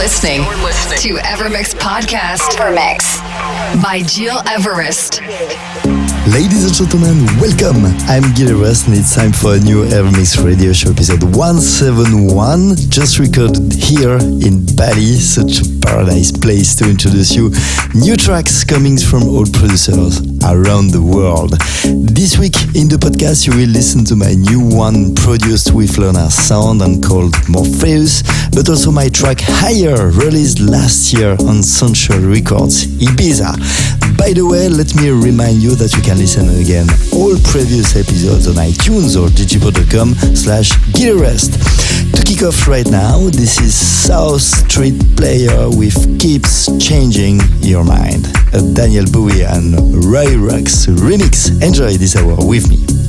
You're listening, to Evermix Podcast. Evermix by Gil Everest. Ladies and gentlemen, welcome. I'm Gil Everest and it's time for a new Evermix radio show episode 171, just recorded here in Bali, such a paradise place to introduce you new tracks coming from all producers around the world. This week in the podcast, you will listen to my new one produced with Leonard Sound and called Morpheus, but also my track Higher, released last year on Central Records, Ibiza. By the way, let me remind you that you can listen again all previous episodes on iTunes or digipod.com slash Gitarist. To kick off right now, this is South Street Player with Keeps Changing Your Mind, a Daniel Bowie and Ray Rux remix. Enjoy this hour with me.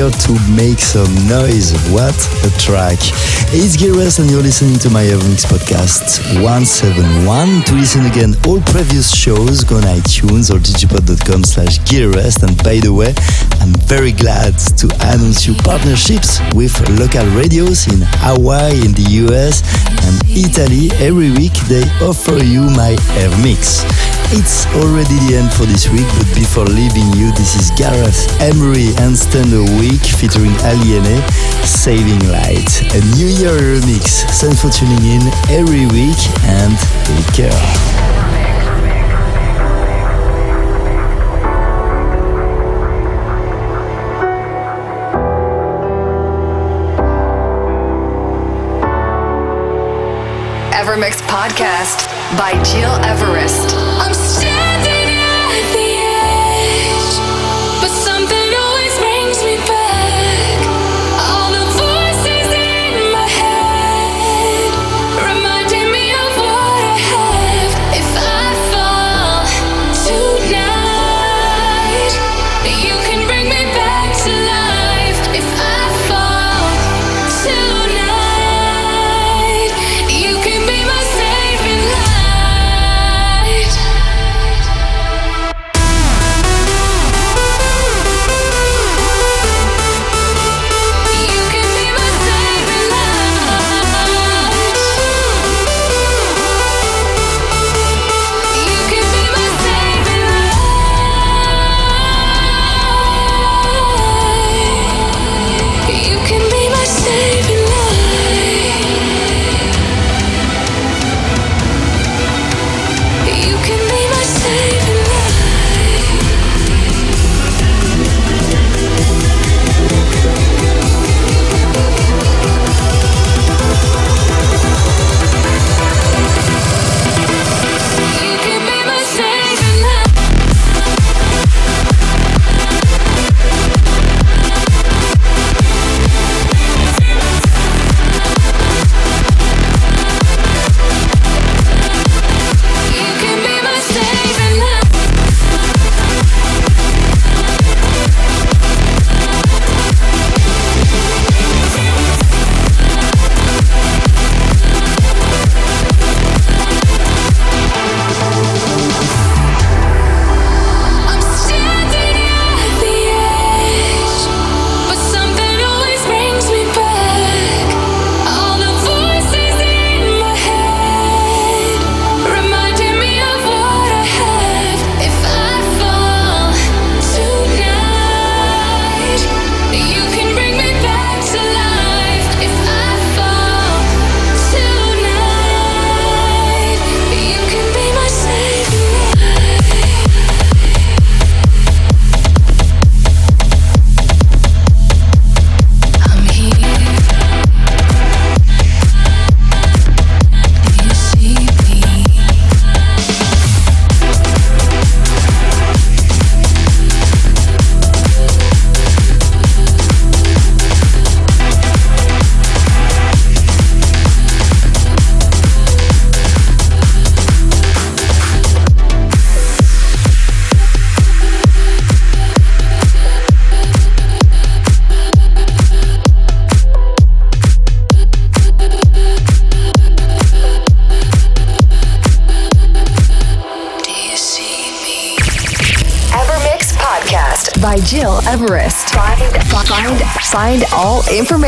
Here to make some noise. What a track! It's Gil Everest and you're listening to my Evermix podcast 171. To listen again all previous shows, go on iTunes or digipod.com slash Everest. And by the way, I'm very glad to announce you partnerships with local radios in Hawaii, in the US and Italy. Every week they offer you my Evermix. It's already the end for this week, but before leaving you, this is Gareth Emery and Stand a Week featuring HALIENE, Saving Light, a New Year remix. Thanks for tuning in every week and take care. Evermix Podcast by Gil Everest.